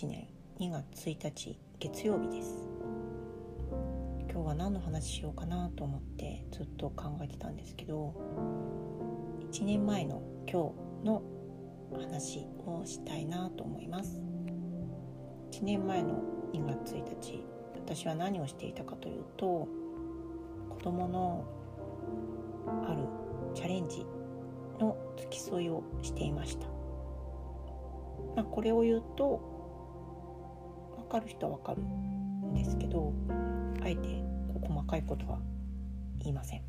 2021年2月1日月曜日です。今日は何の話しようかなと思ってずっと考えてたんですけど1年前の今日の話をしたいなと思います。1年前の2月1日私は何をしていたかというと子供のあるチャレンジの付き添いをしていました。まあ、これを言うとかる人は分かるんですけどあえてこう細かいことは言いません。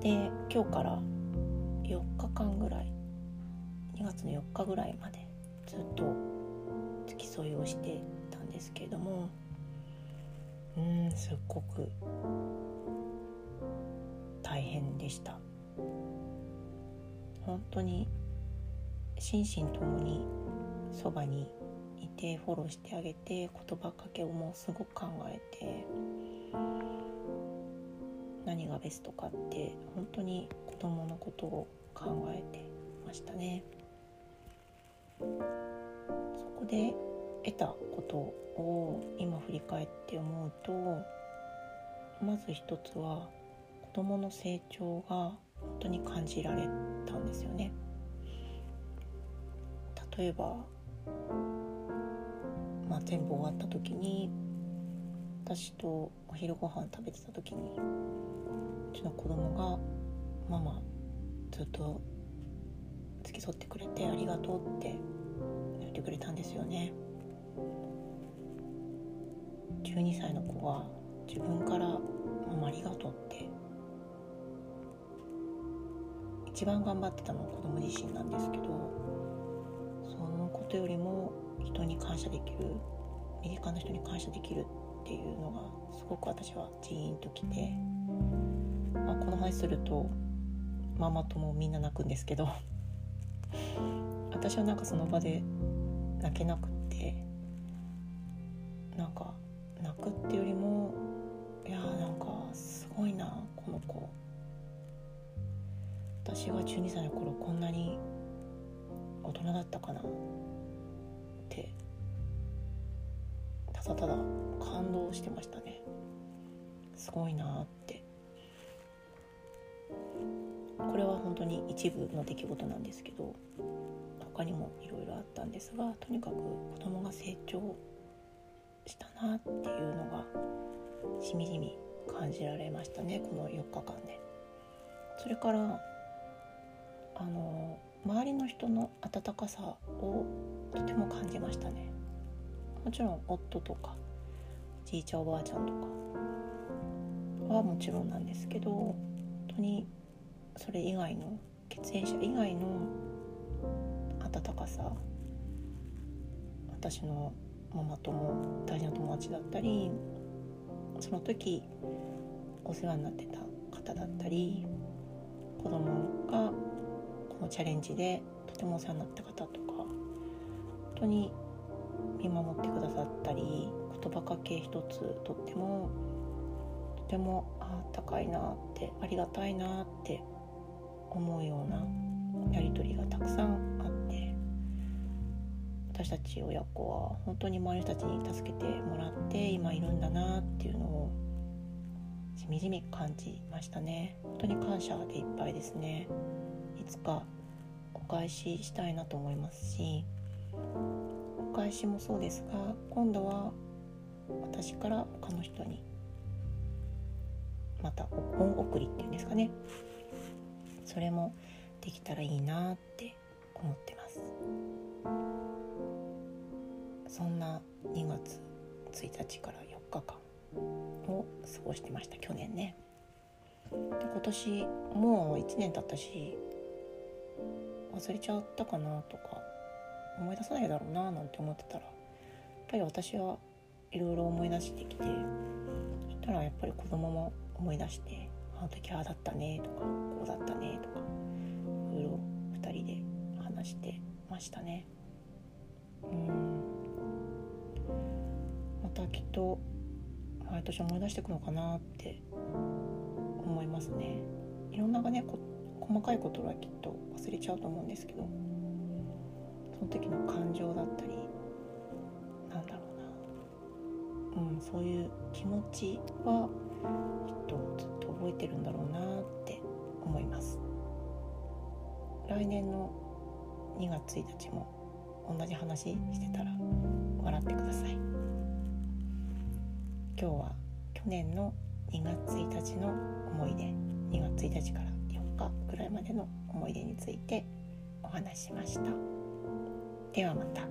で今日から4日間ぐらい2月の4日ぐらいまでずっと付き添いをしてたんですけれどもうんすっごく大変でした本当に心身ともにそばにいてフォローしてあげて言葉かけをもうすごく考えて何がベストかって本当に子供のことを考えてましたね。そこで得たことを今振り返って思うとまず一つは子供の成長が本当に感じられたんですよね。例えば、まあ、全部終わった時に私とお昼ご飯食べてた時にうちの子供が「ママずっと付き添ってくれてありがとう」って言ってくれたんですよね。12歳の子が自分から「ママありがとう」って一番頑張ってたのは子供自身なんですけどそのことよりも人に感謝できる身近な人に感謝できるっていうのがすごく私はジーンときて、まあ、この話するとママ友みんな泣くんですけど 私はなんかその場で泣けなくってなんか泣くっていうよりもいやーなんかすごいなこの子。私が12歳の頃こんなに大人だったかな。ただただ感動してましたね。すごいなって。これは本当に一部の出来事なんですけど他にもいろいろあったんですがとにかく子供が成長したなっていうのがしみじみ感じられましたねこの4日間で。それからあの周りの人の温かさをとても感じましたね。もちろん夫とかじいちゃんおばあちゃんとかはもちろんなんですけど本当にそれ以外の血縁者以外の温かさ私のママ友大事な友達だったりその時お世話になってた方だったり子供がこのチャレンジでとてもお世話になった方とか本当に見守ってくださったり言葉かけ一つとってもとてもあったかいなってありがたいなって思うようなやり取りがたくさんあって私たち親子は本当に周りの人たちに助けてもらって今いるんだなっていうのをしみじみ感じましたね。本当に感謝でいっぱいですね。いつかお返ししたいなと思いますし返しもそうですが今度は私から他の人にまた恩送りっていうんですかね。それもできたらいいなって思ってます。そんな2月1日から4日間を過ごしてました去年ね。で今年もう1年経ったし忘れちゃったかなとか思い出さないだろうななんて思ってたら。やっぱり私はいろいろ思い出してきてそしたらやっぱり子供も思い出してあの時ああだったねとかこうだったねとかいろいろ2人で話してましたね。うん。またきっと毎年思い出してくのかなって思いますね。いろんなね細かいことはきっと忘れちゃうと思うんですけど。その時の感情だったりなんだろうな、うん、そういう気持ちはきっとずっと覚えてるんだろうなって思います。来年の2月1日も同じ話してたら笑ってください。今日は去年の2月1日の思い出2月1日から4日ぐらいまでの思い出についてお話ししました。ではまた。